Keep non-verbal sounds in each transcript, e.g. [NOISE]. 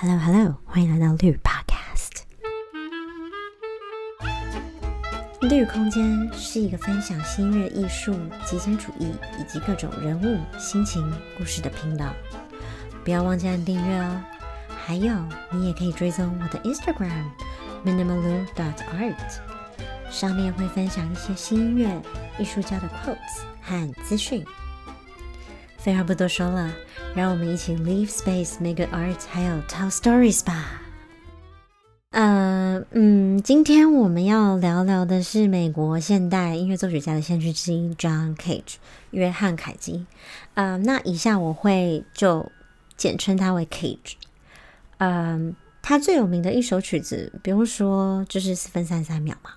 Hello Hello，欢迎来到绿 Podcast。绿空间是一个分享新乐艺术、极简主义以及各种人物、心情、故事的频道。不要忘记按订阅哦。还有，你也可以追踪我的 Instagram minimalu.art，上面会分享一些新音乐、艺术家的 quotes 和资讯。废话不多说了，让我们一起 leave space, make art，还有 tell stories 吧。呃，嗯，今天我们要聊聊的是美国现代音乐作曲家的先驱之一 John Cage，约翰凯基。呃，那以下我会就简称他为 Cage。嗯，他最有名的一首曲子，比如说就是四分三十三秒嘛。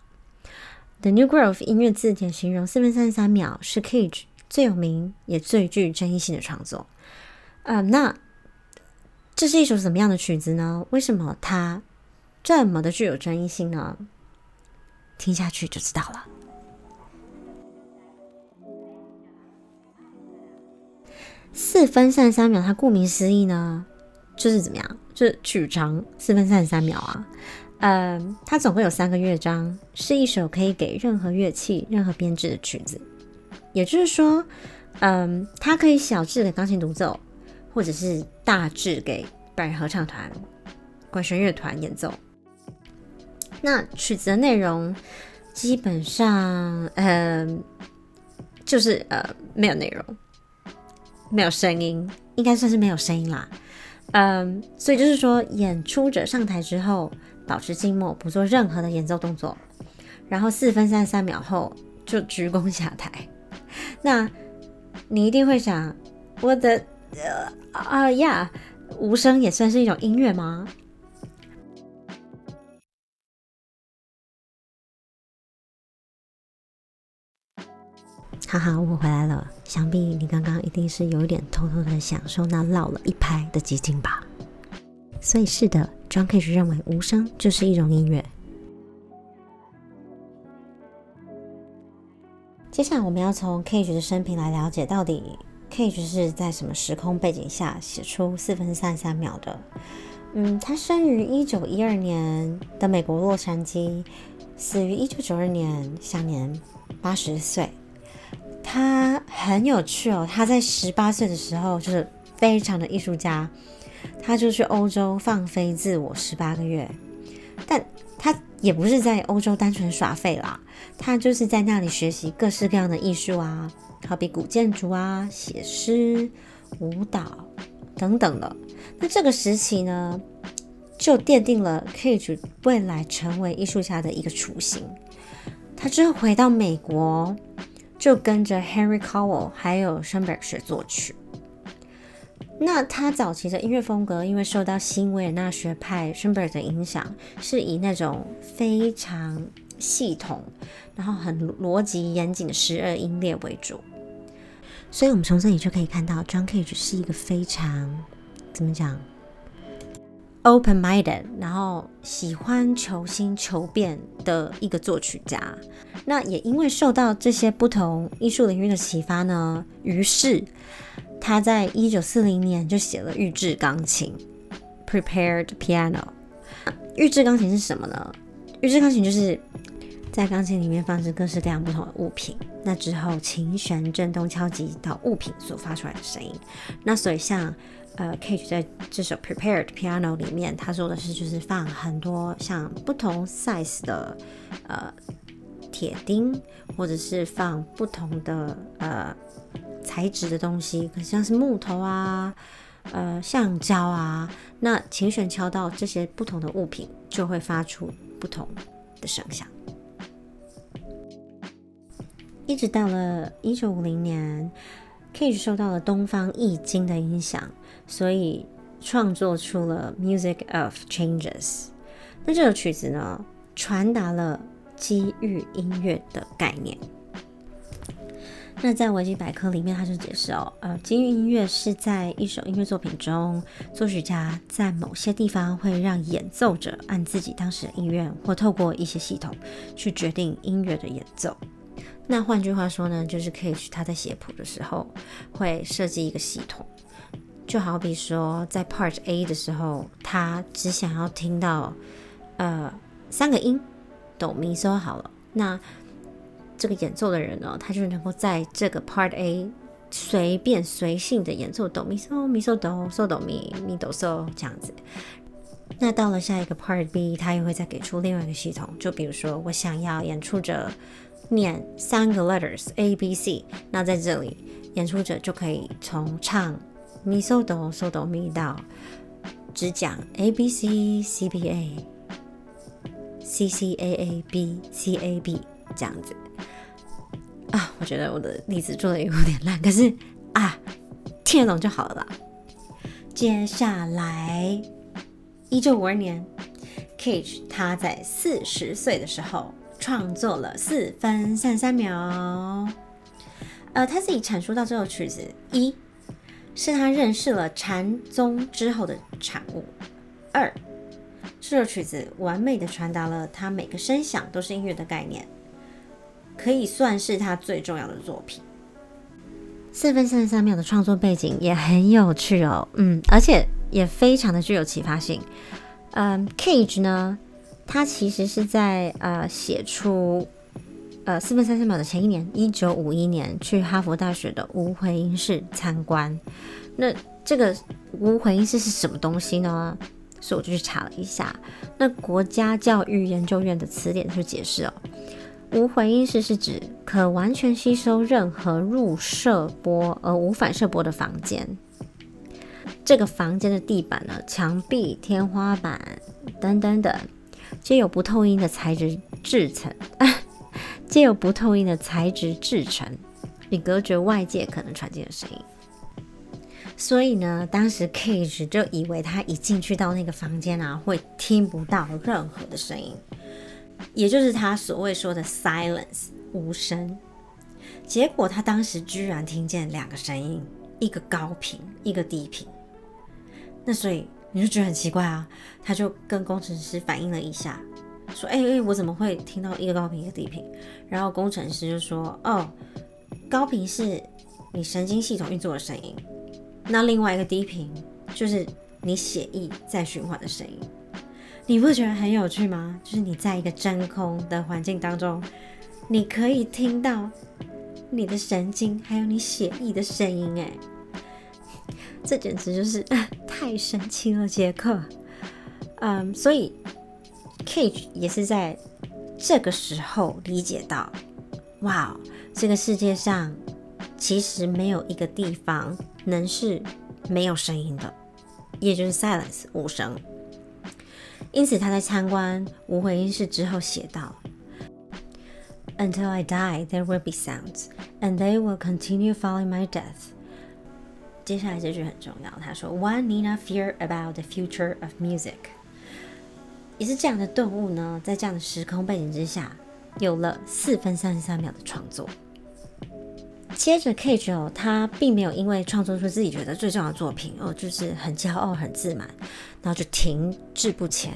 The New Grove 音乐字典形容四分三十三秒是 Cage。最有名也最具争议性的创作，呃，那这是一首什么样的曲子呢？为什么它这么的具有争议性呢？听下去就知道了。四分三十三秒，它顾名思义呢，就是怎么样？就是曲长四分三十三秒啊。呃，它总共有三个乐章，是一首可以给任何乐器、任何编制的曲子。也就是说，嗯，它可以小致给钢琴独奏，或者是大致给百人合唱团、管弦乐团演奏。那曲子的内容基本上，嗯，就是呃，没有内容，没有声音，应该算是没有声音啦。嗯，所以就是说，演出者上台之后保持静默，不做任何的演奏动作，然后四分三十三秒后就鞠躬下台。[LAUGHS] 那你一定会想，我的呃啊呀，无声也算是一种音乐吗？哈哈，我回来了。想必你刚刚一定是有一点偷偷的享受那绕了一拍的寂静吧？所以是的，John Cage 认为无声就是一种音乐。接下来我们要从 Cage 的生平来了解，到底 Cage 是在什么时空背景下写出四分三十三秒的？嗯，他生于一九一二年的美国洛杉矶，死于一九九二年，享年八十岁。他很有趣哦，他在十八岁的时候就是非常的艺术家，他就去欧洲放飞自我十八个月，但他也不是在欧洲单纯耍废啦。他就是在那里学习各式各样的艺术啊，好比古建筑啊、写诗、舞蹈等等的。那这个时期呢，就奠定了 Cage 未来成为艺术家的一个雏形。他之后回到美国，就跟着 Henry Cowell 还有 Schoenberg 学作曲。那他早期的音乐风格，因为受到新维也纳学派 Schoenberg 的影响，是以那种非常。系统，然后很逻辑严谨的十二音列为主，所以我们从这里就可以看到，John Cage 是一个非常怎么讲，open-minded，然后喜欢求新求变的一个作曲家。那也因为受到这些不同艺术领域的启发呢，于是他在一九四零年就写了预制钢琴 （Prepared Piano）。预制钢琴是什么呢？预制钢琴就是。在钢琴里面放置各式各样不同的物品，那之后琴弦震动敲击到物品所发出来的声音。那所以像呃，Cage 在这首 Prepared Piano 里面，他说的是就是放很多像不同 size 的呃铁钉，或者是放不同的呃材质的东西，可像是木头啊、呃橡胶啊。那琴弦敲到这些不同的物品，就会发出不同的声响。一直到了一九五零年，Cage 受到了东方易经的影响，所以创作出了《Music of Changes》。那这首曲子呢，传达了机遇音乐的概念。那在维基百科里面，他就解释哦，呃，机遇音乐是在一首音乐作品中，作曲家在某些地方会让演奏者按自己当时的意愿，或透过一些系统去决定音乐的演奏。那换句话说呢，就是 Cage 他在写谱的时候会设计一个系统，就好比说在 Part A 的时候，他只想要听到呃三个音哆咪嗦好了，那这个演奏的人呢，他就能够在这个 Part A 随便随性的演奏哆咪嗦咪嗦哆嗦哆咪咪哆嗦这样子。那到了下一个 Part B，他又会再给出另外一个系统，就比如说我想要演出者念三个 letters A B C，那在这里演出者就可以从唱咪嗦哆嗦哆咪到只讲 A B C C B A C C A A B C A B 这样子啊，我觉得我的例子做的有点烂，可是啊听得懂就好了。接下来。一九五二年，Cage 他在四十岁的时候创作了四分三三秒。呃，他自己阐述到这首曲子，一是他认识了禅宗之后的产物；二，这首曲子完美的传达了他每个声响都是音乐的概念，可以算是他最重要的作品。四分三十三秒的创作背景也很有趣哦，嗯，而且。也非常的具有启发性。嗯，Cage 呢，他其实是在呃写出呃四分三十三秒的前一年，一九五一年去哈佛大学的无回音室参观。那这个无回音室是什么东西呢？所以我就去查了一下。那国家教育研究院的词典就解释哦，无回音室是指可完全吸收任何入射波而无反射波的房间。这个房间的地板呢、墙壁、天花板等等等，皆有不透音的材质制成，[LAUGHS] 皆有不透音的材质制成，以隔绝外界可能传进的声音。所以呢，当时 Cage 就以为他一进去到那个房间啊，会听不到任何的声音，也就是他所谓说的 silence 无声。结果他当时居然听见两个声音，一个高频，一个低频。那所以你就觉得很奇怪啊，他就跟工程师反映了一下，说：“哎哎，我怎么会听到一个高频一个低频？”然后工程师就说：“哦，高频是你神经系统运作的声音，那另外一个低频就是你血液在循环的声音。你不觉得很有趣吗？就是你在一个真空的环境当中，你可以听到你的神经还有你血液的声音，哎。”这简直就是 [LAUGHS] 太神奇了，杰克。嗯，所以 Cage 也是在这个时候理解到，哇，这个世界上其实没有一个地方能是没有声音的，也就是 silence 无声。因此他在参观无回音室之后写道：“Until I die, there will be sounds, and they will continue following my death.” 接下来这句很重要，他说：“One need not fear about the future of music。”也是这样的顿悟呢，在这样的时空背景之下，有了四分三十三秒的创作。接着，Cage 哦，他并没有因为创作出自己觉得最重要的作品哦，就是很骄傲、很自满，然后就停滞不前。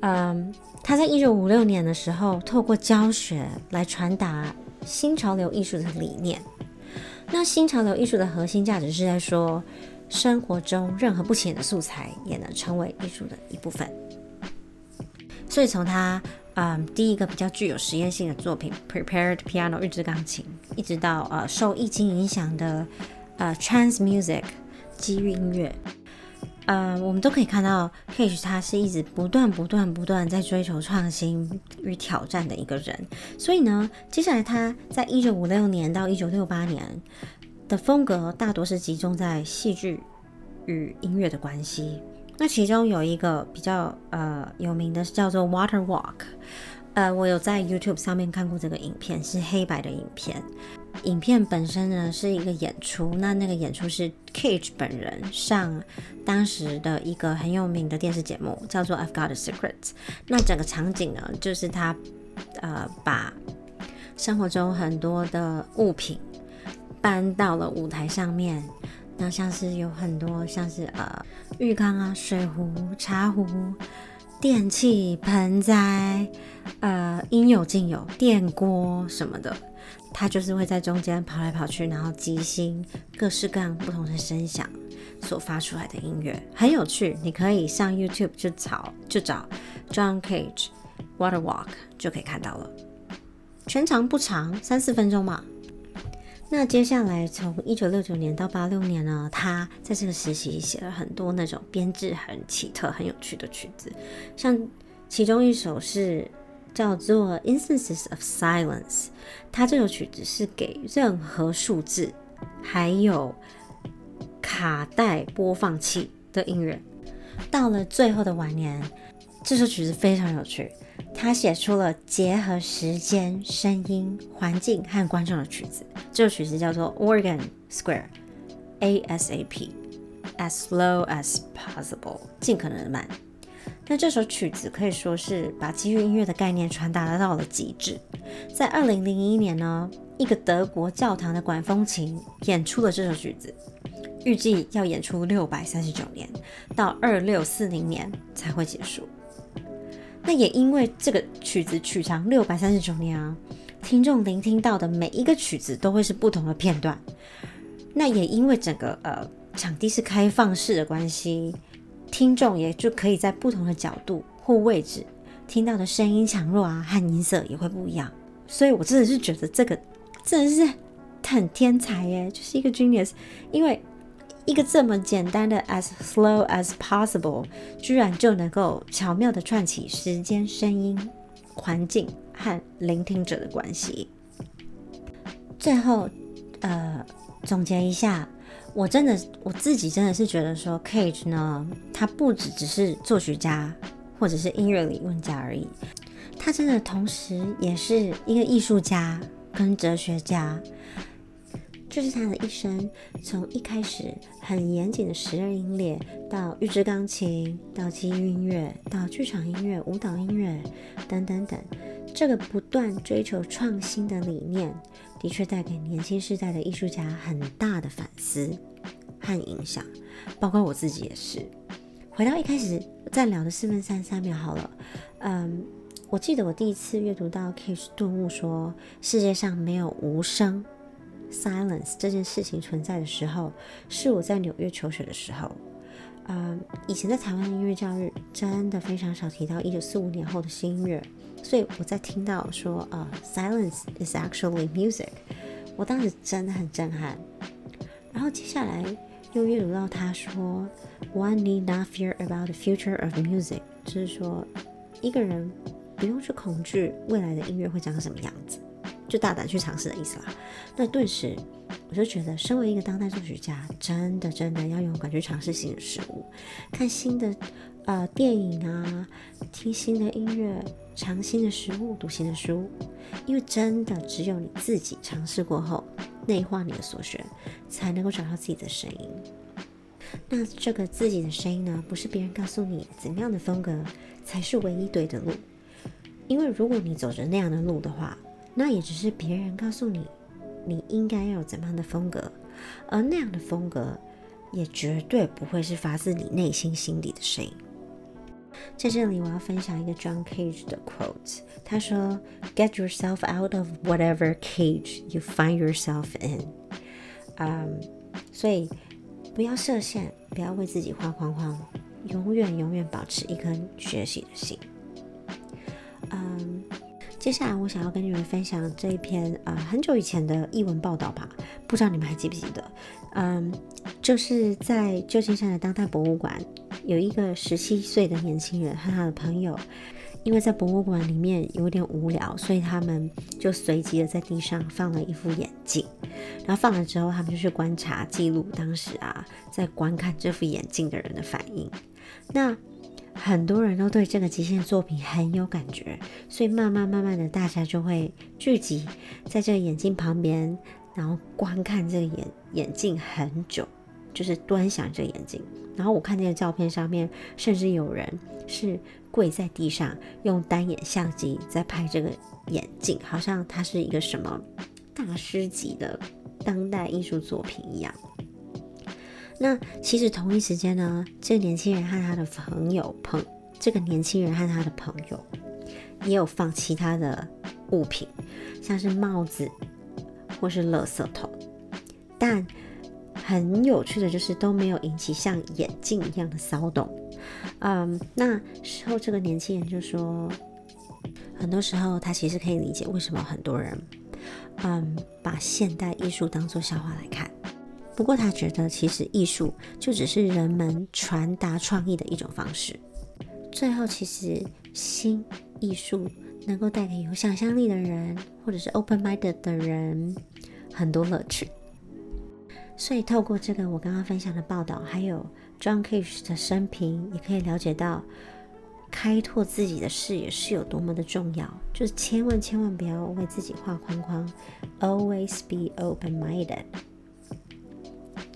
嗯，他在一九五六年的时候，透过教学来传达新潮流艺术的理念。那新潮流艺术的核心价值是在说，生活中任何不起眼的素材也能成为艺术的一部分。所以从他嗯第一个比较具有实验性的作品《Prepared Piano》预制钢琴，一直到呃受易经影响的呃 trans music 机遇音乐。呃，我们都可以看到，Cage 他是一直不断、不断、不断在追求创新与挑战的一个人。所以呢，接下来他在一九五六年到一九六八年的风格大多是集中在戏剧与音乐的关系。那其中有一个比较呃有名的，是叫做《Water Walk》。呃，我有在 YouTube 上面看过这个影片，是黑白的影片。影片本身呢是一个演出，那那个演出是 Cage 本人上当时的一个很有名的电视节目，叫做《I've Got a Secret》。那整个场景呢，就是他呃把生活中很多的物品搬到了舞台上面，那像是有很多像是呃浴缸啊、水壶、茶壶、电器、盆栽，呃应有尽有，电锅什么的。它就是会在中间跑来跑去，然后即兴各式各样不同的声响所发出来的音乐，很有趣。你可以上 YouTube 就找就找 John Cage Water Walk 就可以看到了。全长不长，三四分钟嘛。那接下来从一九六九年到八六年呢，他在这个时期写了很多那种编制很奇特、很有趣的曲子，像其中一首是叫做《Instances of Silence》，他这首曲子是给任何数字还有卡带播放器的音乐。到了最后的晚年，这首曲子非常有趣。他写出了结合时间、声音、环境和观众的曲子。这首曲子叫做《Organ Square》，ASAP，As slow as possible，尽可能的慢。那这首曲子可以说是把基于音乐的概念传达到了极致。在二零零一年呢，一个德国教堂的管风琴演出了这首曲子，预计要演出六百三十九年，到二六四零年才会结束。那也因为这个曲子曲长六百三十九年啊，听众聆听到的每一个曲子都会是不同的片段。那也因为整个呃场地是开放式的关系，听众也就可以在不同的角度或位置听到的声音强弱啊和音色也会不一样。所以我真的是觉得这个真的是很天才耶，就是一个 genius，因为。一个这么简单的 as slow as possible，居然就能够巧妙的串起时间、声音、环境和聆听者的关系。最后，呃，总结一下，我真的我自己真的是觉得说，Cage 呢，他不只只是作曲家或者是音乐理论家而已，他真的同时也是一个艺术家跟哲学家。就是他的一生，从一开始很严谨的十二音列，到预制钢琴，到基于音乐，到剧场音乐、舞蹈音乐等等等，这个不断追求创新的理念，的确带给年轻世代的艺术家很大的反思和影响，包括我自己也是。回到一开始在聊的四分三三秒好了，嗯，我记得我第一次阅读到 Cage 顿悟说，世界上没有无声。Silence 这件事情存在的时候，是我在纽约求学的时候。嗯，以前在台湾的音乐教育真的非常少提到一九四五年后的新音乐，所以我在听到说呃 Silence is actually music，我当时真的很震撼。然后接下来又阅读到他说，One need not fear about the future of music，就是说一个人不用去恐惧未来的音乐会长成什么样子。就大胆去尝试的意思啦。那顿时我就觉得，身为一个当代作曲家，真的真的要勇敢去尝试新的事物，看新的呃电影啊，听新的音乐，尝新的食物，读新的书。因为真的只有你自己尝试过后，内化你的所学，才能够找到自己的声音。那这个自己的声音呢，不是别人告诉你怎么样的风格才是唯一对的路，因为如果你走着那样的路的话。那也只是别人告诉你，你应该要有怎么样的风格，而那样的风格也绝对不会是发自你内心心底的声音。在这里，我要分享一个 John Cage 的 quote，他说：“Get yourself out of whatever cage you find yourself in。”嗯，所以不要设限，不要为自己画框框，永远永远保持一颗学习的心。嗯。接下来，我想要跟你们分享这一篇呃很久以前的译文报道吧，不知道你们还记不记得？嗯，就是在旧金山的当代博物馆，有一个十七岁的年轻人和他的朋友，因为在博物馆里面有点无聊，所以他们就随机的在地上放了一副眼镜，然后放了之后，他们就去观察记录当时啊在观看这副眼镜的人的反应。那很多人都对这个极限作品很有感觉，所以慢慢慢慢的，大家就会聚集在这个眼镜旁边，然后观看这个眼眼镜很久，就是端详这个眼镜。然后我看那个照片上面，甚至有人是跪在地上，用单眼相机在拍这个眼镜，好像它是一个什么大师级的当代艺术作品一样。那其实同一时间呢，这个年轻人和他的朋友朋，这个年轻人和他的朋友也有放其他的物品，像是帽子、或是垃圾桶。但很有趣的就是都没有引起像眼镜一样的骚动。嗯，那时候这个年轻人就说，很多时候他其实可以理解为什么很多人，嗯，把现代艺术当做笑话来看。不过他觉得其实艺术就只是人们传达创意的一种方式。最后，其实新艺术能够带给有想象力的人，或者是 open-minded 的人很多乐趣。所以，透过这个我刚刚分享的报道，还有 John Cage 的生平，也可以了解到开拓自己的视野是有多么的重要。就是千万千万不要为自己画框框，always be open-minded。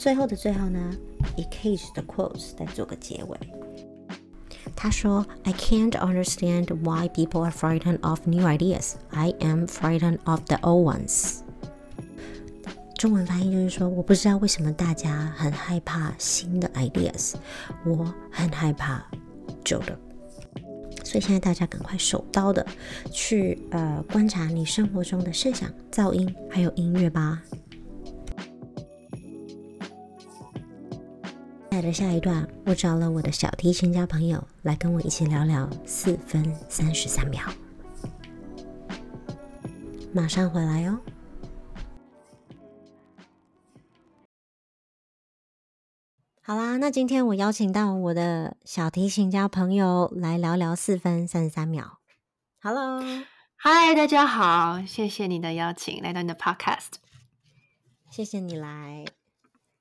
最后的最后呢，以 Cage 的 quotes 来做个结尾。他说：“I can't understand why people are frightened of new ideas. I am frightened of the old ones.” 中文翻译就是说，我不知道为什么大家很害怕新的 ideas，我很害怕旧的。所以现在大家赶快手刀的去呃观察你生活中的声响、噪音还有音乐吧。在的下一段，我找了我的小提琴家朋友来跟我一起聊聊四分三十三秒。马上回来哦。好啦，那今天我邀请到我的小提琴家朋友来聊聊四分三十三秒。Hello，嗨，大家好，谢谢你的邀请，来到你的 Podcast。谢谢你来。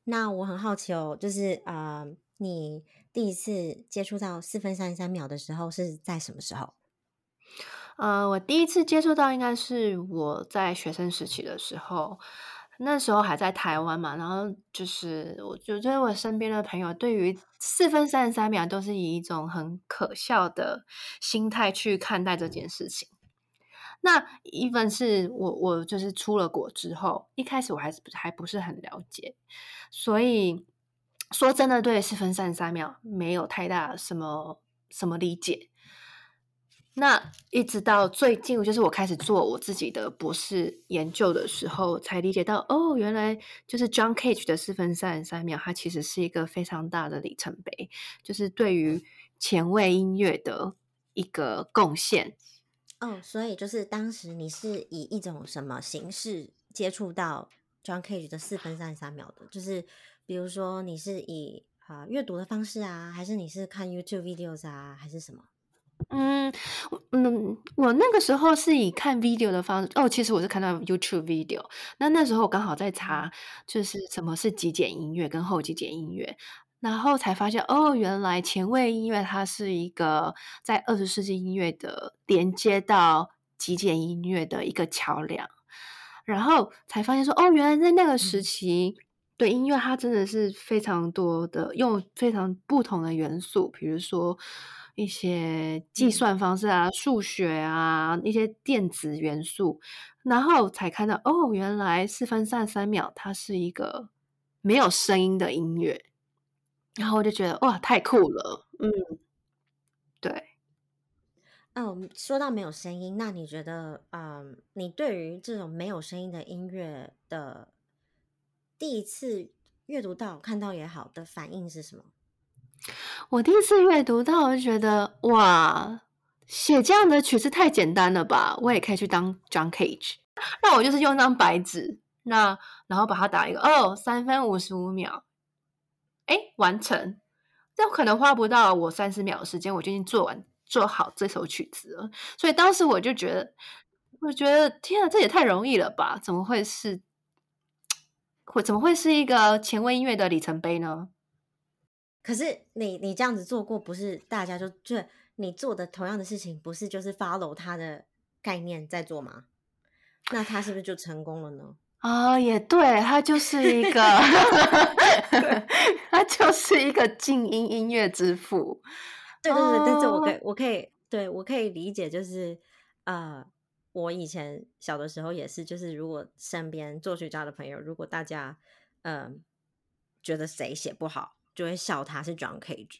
那我很好奇哦，就是呃，你第一次接触到四分三十三秒的时候是在什么时候？呃，我第一次接触到应该是我在学生时期的时候。那时候还在台湾嘛，然后就是我觉得我身边的朋友对于四分三十三秒都是以一种很可笑的心态去看待这件事情。那 even 是我我就是出了国之后，一开始我还是还不是很了解，所以说真的对四分三十三秒没有太大什么什么理解。那一直到最近，就是我开始做我自己的博士研究的时候，才理解到哦，原来就是 John Cage 的四分三十三秒，它其实是一个非常大的里程碑，就是对于前卫音乐的一个贡献。哦，所以就是当时你是以一种什么形式接触到 John Cage 的四分三十三秒的？就是比如说你是以啊阅读的方式啊，还是你是看 YouTube videos 啊，还是什么？嗯，嗯，我那个时候是以看 video 的方式哦，其实我是看到 YouTube video。那那时候我刚好在查，就是什么是极简音乐跟后极简音乐，然后才发现哦，原来前卫音乐它是一个在二十世纪音乐的连接到极简音乐的一个桥梁，然后才发现说哦，原来在那个时期，对音乐它真的是非常多的用非常不同的元素，比如说。一些计算方式啊，数学啊，一些电子元素，然后才看到哦，原来四分三十三秒它是一个没有声音的音乐，然后我就觉得哇，太酷了，嗯，对。嗯，说到没有声音，那你觉得，嗯，你对于这种没有声音的音乐的第一次阅读到、看到也好的反应是什么？我第一次阅读到，我就觉得哇，写这样的曲子太简单了吧！我也可以去当 John Cage。那我就是用张白纸，那然后把它打一个哦，三分五十五秒，哎，完成。这可能花不到我三十秒的时间，我就已经做完做好这首曲子了。所以当时我就觉得，我觉得天啊，这也太容易了吧？怎么会是，会怎么会是一个前卫音乐的里程碑呢？可是你你这样子做过，不是大家就就你做的同样的事情，不是就是 follow 他的概念在做吗？那他是不是就成功了呢？啊，也对，他就是一个，[LAUGHS] [LAUGHS] 他就是一个静音音乐之父。对对对，但是我可以我可以对我可以理解，就是呃，我以前小的时候也是，就是如果身边作曲家的朋友，如果大家嗯觉得谁写不好。就会笑他是 John Cage，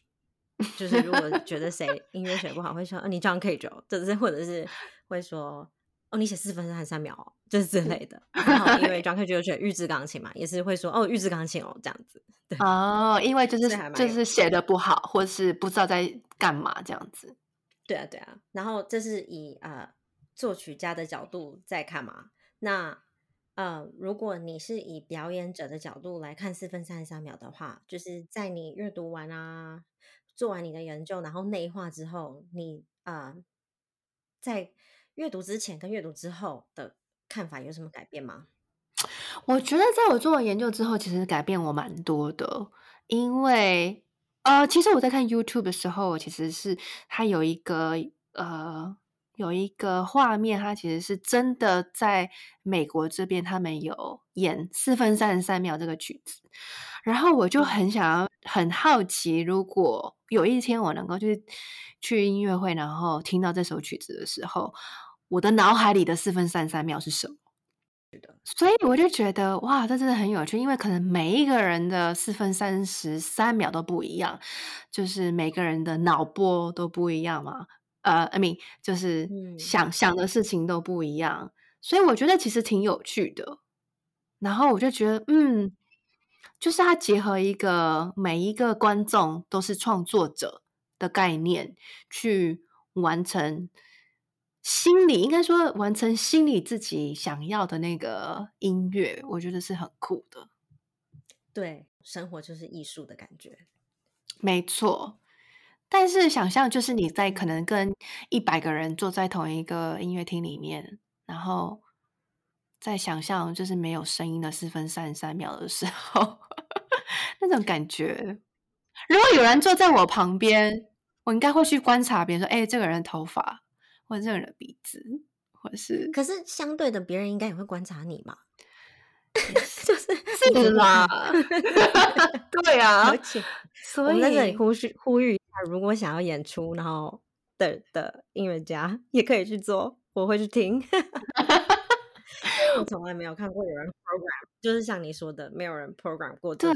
就是如果觉得谁 [LAUGHS] 音乐写不好，会说哦你 John Cage，就是或者是会说哦你写四分三十三秒，就是之类的。然后因为 [LAUGHS] John Cage 就选预制钢琴嘛，也是会说哦预制钢琴哦这样子。对哦，因为就是就是写的不好，或是不知道在干嘛这样子。对啊对啊。然后这是以呃作曲家的角度在看嘛。那呃，如果你是以表演者的角度来看四分三十三秒的话，就是在你阅读完啊，做完你的研究，然后内化之后，你呃在阅读之前跟阅读之后的看法有什么改变吗？我觉得在我做完研究之后，其实改变我蛮多的，因为呃，其实我在看 YouTube 的时候，其实是它有一个呃有一个画面，它其实是真的在美国这边，他们有演四分三十三秒这个曲子，然后我就很想要很好奇，如果有一天我能够去去音乐会，然后听到这首曲子的时候，我的脑海里的四分三十三秒是什么？所以我就觉得哇，这真的很有趣，因为可能每一个人的四分三十三秒都不一样，就是每个人的脑波都不一样嘛。呃，I mean，就是嗯想想的事情都不一样，所以我觉得其实挺有趣的。然后我就觉得，嗯，就是它结合一个每一个观众都是创作者的概念，去完成心里应该说完成心里自己想要的那个音乐，我觉得是很酷的。对，生活就是艺术的感觉。没错，但是想象就是你在可能跟一百个人坐在同一个音乐厅里面，然后在想象就是没有声音的四分三十三秒的时候，[LAUGHS] 那种感觉。如果有人坐在我旁边，我应该会去观察别人说：“哎、这个人的头发，或者这个人的鼻子，或者是可是相对的，别人应该也会观察你嘛。[LAUGHS] 就是是啦，[LAUGHS] [LAUGHS] 对啊而，且我所以们在这里呼吁呼吁一下，如果想要演出，然后的的音乐家也可以去做，我会去听。我从来没有看过有人 program，就是像你说的，没有人 program 过。对，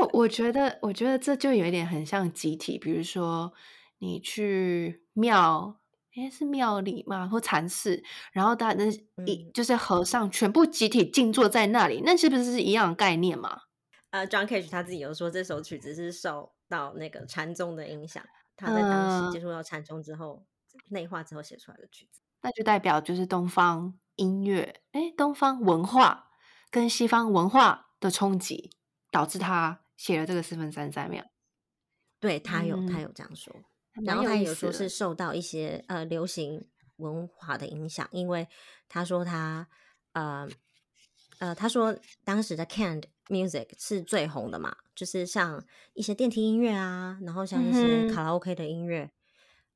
我我觉得，我觉得这就有一点很像集体，比如说你去庙，诶，是庙里嘛？或禅寺，然后大那一、嗯就是和尚全部集体静坐在那里，那是不是是一样的概念嘛？呃，John Cage 他自己有说，这首曲子是受到那个禅宗的影响，他在当时接嗯触到禅宗之后，内化之后写出来的曲子。那就代表就是东方音乐，诶，东方文化跟西方文化的冲击，导致他写了这个四分三十三秒。对他有，他嗯有这样说。还然后他也有说是受到一些呃流行文化的影响，因为他说他呃呃他说当时的 canned music 是最红的嘛，就是像一些电梯音乐啊，然后像一些卡拉 OK 的音乐，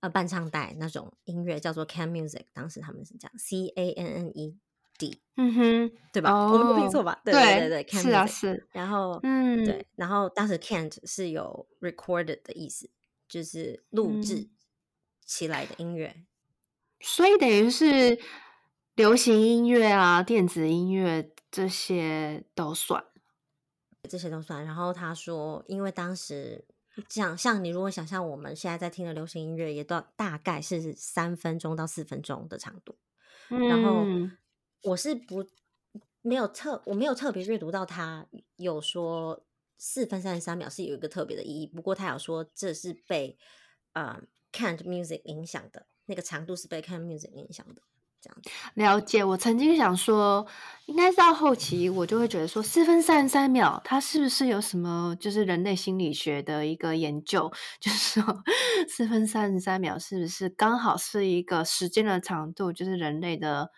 呃伴唱带那种音乐叫做 canned music，当时他们是这样 C A N N E D 嗯哼，对吧？我们不拼哦错吧？对对对对是啊。是，然后嗯，对，然后当时 canned 是有 recorded 的意思，就是录制嗯起来的音乐。所以等于是流行音乐啊、电子音乐这些都算。这些都算。然后他说，因为当时像像你如果想象我们现在在听的流行音乐，也都大概是三分钟到四分钟的长度。然后嗯我是不没有特我没有特别阅读到他有说四分三十三秒是有一个特别的意义，不过他有说这是被呃，Can't music 影响的，那个长度是被 Can't music 影响的，这样。了解，我曾经想说，应该是到后期，我就会觉得说，四分三十三秒，它是不是有什么就是人类心理学的一个研究，就是说 [LAUGHS] 四分三十三秒是不是刚好是一个时间的长度，就是人类的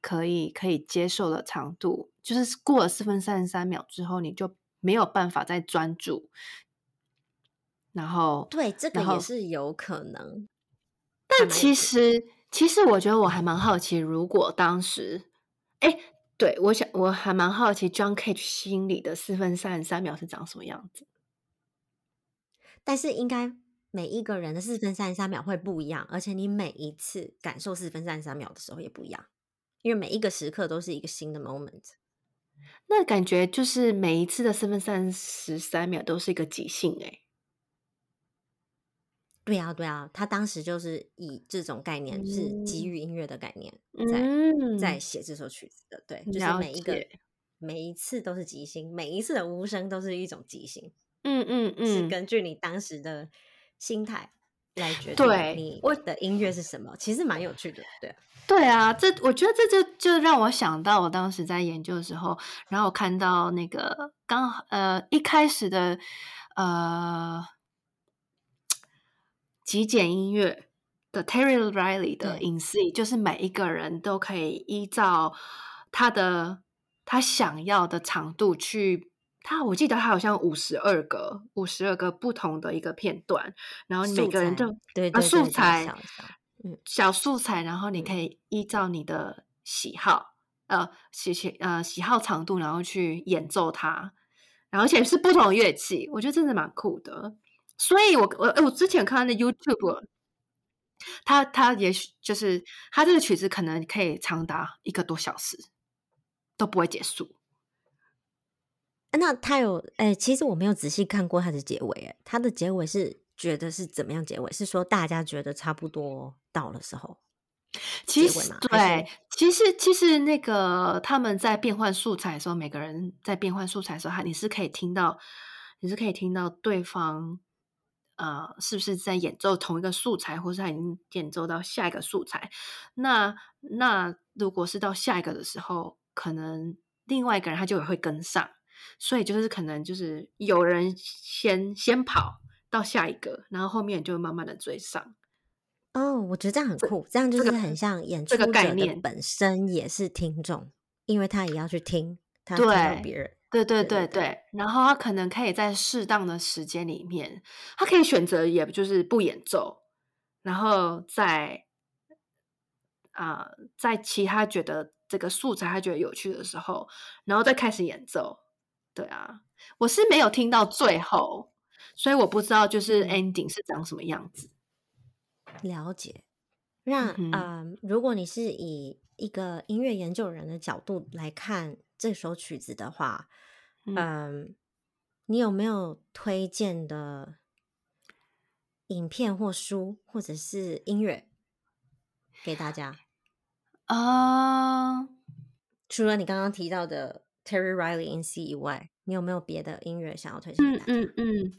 可以可以接受的长度，就是过了四分三十三秒之后，你就没有办法再专注，然后对，这个也是有可能。但其实，其实我觉得我还蛮好奇，如果当时，哎，对我想我还蛮好奇，John Cage 心里的四分三十三秒是长什么样子？但是应该每一个人的四分三十三秒会不一样，而且你每一次感受四分三十三秒的时候也不一样，因为每一个时刻都是一个新的 moment。那感觉就是每一次的四分三十三秒都是一个即兴、诶对啊，对啊，他当时就是以这种概念，是给予音乐的概念，在在写这首曲子的。对，就是每一个每一次都是即兴，每一次的无声都是一种即兴。嗯嗯嗯，是根据你当时的心态来决定你的音乐是什么，其实蛮有趣的。对，对啊，这我觉得这就就让我想到我当时在研究的时候，然后我看到那个刚呃一开始的呃。极简音乐的 Terry Riley 的隐私，就是每一个人都可以依照他的他想要的长度去。他我记得他好像五十二个五十二个不同的一个片段，然后每个人就对啊素材，嗯小素材，然后你可以依照你的喜好呃喜喜呃喜好长度，然后去演奏它，然后而且是不同的乐器，我觉得真的蛮酷的。所以，我我我之前看那 YouTube，他他也许就是他这个曲子可能可以长达一个多小时都不会结束。那他有哎，其实我没有仔细看过他的结尾，哎，他的结尾是觉得是怎么样结尾？是说大家觉得差不多到了时候，其实对，其实其实那个他们在变换素材的时候，每个人在变换素材的时候，你是可以听到，你是可以听到对方。呃，是不是在演奏同一个素材，或是他已经演奏到下一个素材？那那如果是到下一个的时候，可能另外一个人他就也会跟上，所以就是可能就是有人先先跑到下一个，然后后面就慢慢的追上。哦，我觉得这样很酷，这样就是很像演出概念本身也是听众，因为他也要去听，他听到别人。对对对对，然后他可能可以在适当的时间里面，他可以选择，也就是不演奏，然后在啊，在其他觉得这个素材他觉得有趣的时候，然后再开始演奏。对啊，我是没有听到最后，所以我不知道就是 ending 是长什么样子。了解，那啊，如果你是以一个音乐研究人的角度来看。这首曲子的话，嗯，你有没有推荐的影片或书，或者是音乐给大家啊？除了你刚刚提到的 Terry Riley in C 以外，你有没有别的音乐想要推荐？嗯嗯嗯，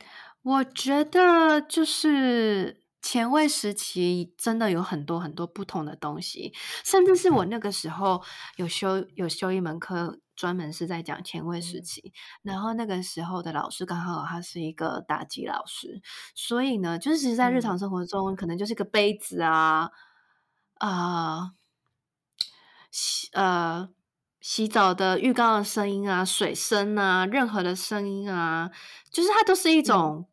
我觉得就是前卫时期真的有很多很多不同的东西，甚至是我那个时候有修有修一门课。专门是在讲前卫时期，然后那个时候的老师刚好他是一个打击老师，所以呢，就是其实在日常生活中，可能就是个杯子啊啊洗呃洗澡的浴缸的声音啊，水声啊，任何的声音啊，就是它都是一种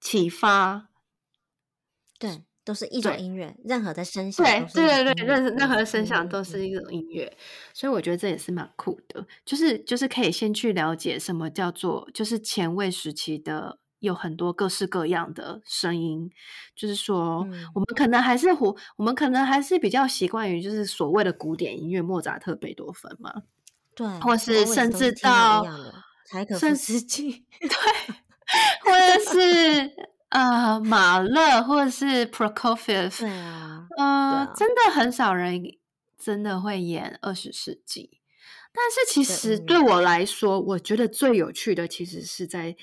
启发，对。都是一种音乐，任何的声响，对对对对，任任何的声响都是一种音乐，所以我觉得这也是蛮酷的，就是就是可以先去了解什么叫做就是前卫时期的有很多各式各样的声音，就是说我们可能还是我我们可能还是比较习惯于就是所谓的古典音乐，莫扎特、贝多芬嘛，对，或是甚至到柴可夫斯基，对，或者是。呃，马勒或者是 Prokofiev，对啊，呃，真的很少人真的会演二十世纪。但是其实对我来说，我觉得最有趣的其实是在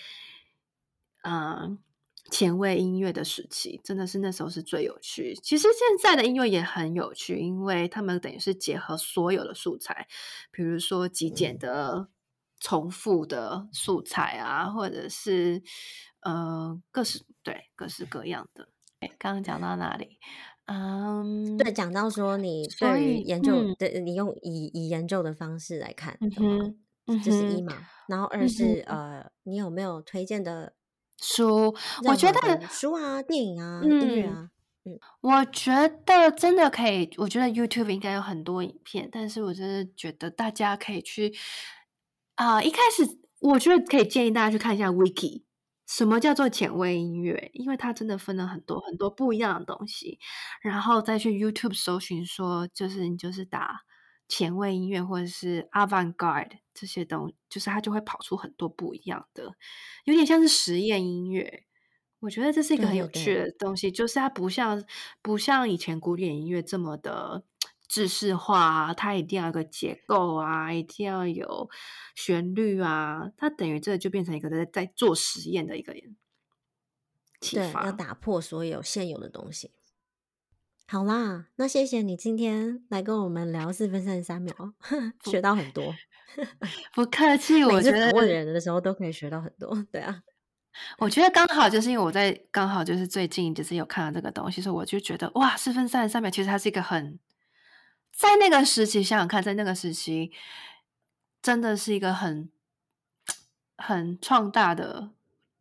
呃前卫音乐的时期，真的是那时候是最有趣。其实现在的音乐也很有趣，因为他们等于是结合所有的素材，比如说极简的、重复的素材啊，或者是。呃，各式对各式各样的。刚刚讲到哪里？嗯，对，讲到说你对于研究的，你用以以研究的方式来看，嗯这是一嘛。然后二是呃，你有没有推荐的书？我觉得书啊、电影啊、音乐啊，嗯，我觉得真的可以。我觉得 YouTube 应该有很多影片，但是我真的觉得大家可以去啊，一开始我觉得可以建议大家去看一下 Wiki。什么叫做前卫音乐？因为它真的分了很多很多不一样的东西，然后再去 YouTube 搜寻，说就是你就是打前卫音乐或者是 Avant-garde 这些东，就是它就会跑出很多不一样的，有点像是实验音乐。我觉得这是一个很有趣的东西，就是它不像不像以前古典音乐这么的制式化啊，它一定要有个结构啊，一定要有旋律啊，它等于这就变成一个在在做实验的一个启对，要发。打破所有现有的东西。好啦，那谢谢你今天来跟我们聊四分三十三秒，[LAUGHS] 学到很多。[LAUGHS] 不客气，每我觉得问人的时候都可以学到很多。对啊，我觉得刚好就是因为我在刚好就是最近就是有看到这个东西，所以我就觉得哇，四分三十三秒其实它是一个很在那个时期想想看，在那个时期真的是一个很很创大的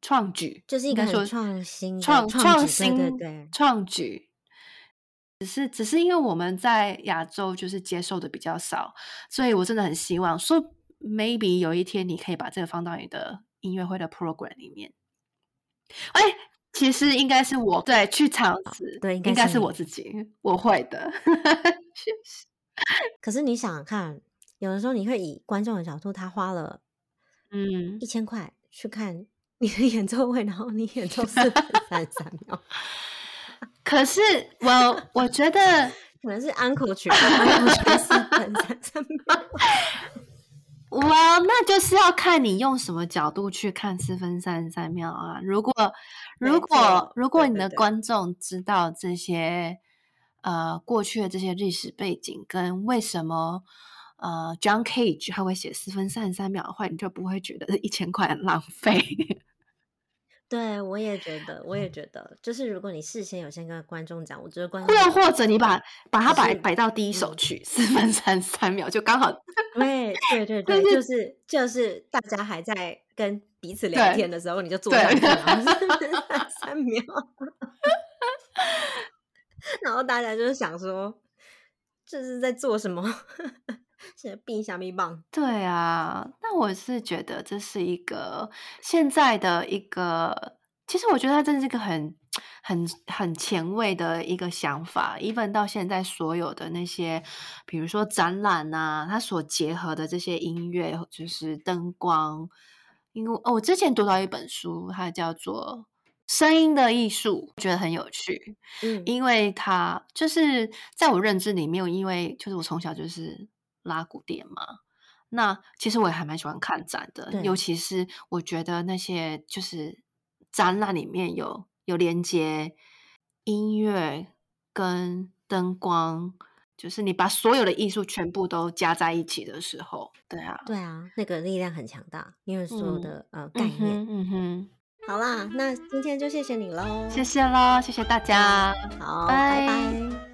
创举，就是一个很应该说创新创创新对对创举。只是只是因为我们在亚洲就是接受的比较少，所以我真的很希望说，maybe 有一天你可以把这个放到你的音乐会的 program 里面。哎，其实应该是我对去尝试，对应该是是我自己，我会的。[LAUGHS] 谢谢。可是你想想看，有的时候你会以观众的角度，他花了嗯一，千块去看你的 [LAUGHS] 演奏会，然后你演奏四分三十三秒，[LAUGHS] [LAUGHS] 可是我我觉得 [LAUGHS] 可能是安可曲安可曲四分三十三秒。我 [LAUGHS] 那就是要看你用什么角度去看四分三十三秒啊。如果如果如果你的观众知道这些呃过去的这些历史背景跟为什么呃 John Cage 他会写四分三十三秒的话，你就不会觉得一千块很浪费。对，我也觉得，我也觉得，就是如果你事先有先跟观众讲，我觉得观众又或者你把 [LAUGHS] 把它摆摆到第一首嗯去，四分三十三秒就刚好。[LAUGHS] 对对对对，[LAUGHS] 就是就是大家还在跟彼此聊天的时候，你就坐对上去，然后是三秒，然后大家就是想说这是在做什么？是冰小米棒？对啊，那我是觉得这是一个现在的一个，其实我觉得它真的是一个很、很、很前卫的一个想法。even 到现在所有的那些，比如说展览啊，它所结合的这些音乐，就是灯光。因为哦，我之前读到一本书，它叫做《声音的艺术》，我觉得很有趣。嗯，因为它就是在我认知里面，因为就是我从小就是拉古典嘛，那其实我也还蛮喜欢看展的，尤其是我觉得那些就是展览里面有有连接音乐跟灯光，就是你把所有的艺术全部都加在一起的时候，对啊，对啊，那个力量很强大，因为所有嗯的、呃概嗯念。哼嗯哼，好啦，那今天就谢谢你喽，谢谢喽，谢谢大家，好，拜拜拜